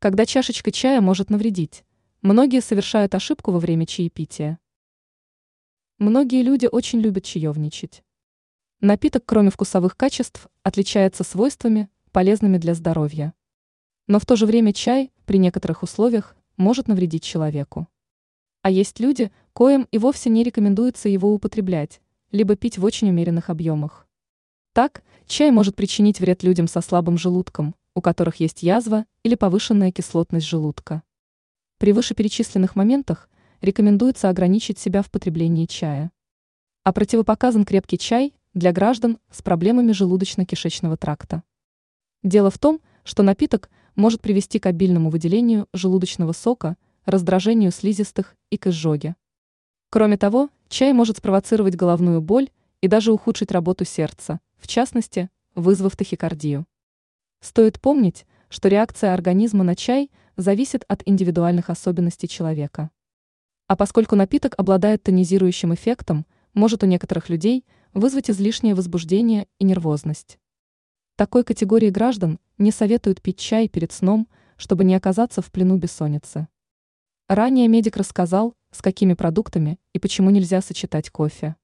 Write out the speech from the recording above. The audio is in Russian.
Когда чашечка чая может навредить, многие совершают ошибку во время чаепития. Многие люди очень любят чаевничать. Напиток, кроме вкусовых качеств, отличается свойствами, полезными для здоровья. Но в то же время чай, при некоторых условиях, может навредить человеку. А есть люди, коим и вовсе не рекомендуется его употреблять, либо пить в очень умеренных объемах. Так, чай может причинить вред людям со слабым желудком, у которых есть язва или повышенная кислотность желудка. При вышеперечисленных моментах рекомендуется ограничить себя в потреблении чая. А противопоказан крепкий чай для граждан с проблемами желудочно-кишечного тракта. Дело в том, что напиток может привести к обильному выделению желудочного сока, раздражению слизистых и к изжоге. Кроме того, чай может спровоцировать головную боль и даже ухудшить работу сердца, в частности, вызвав тахикардию. Стоит помнить, что реакция организма на чай зависит от индивидуальных особенностей человека. А поскольку напиток обладает тонизирующим эффектом, может у некоторых людей вызвать излишнее возбуждение и нервозность. Такой категории граждан не советуют пить чай перед сном, чтобы не оказаться в плену бессонницы. Ранее медик рассказал, с какими продуктами и почему нельзя сочетать кофе.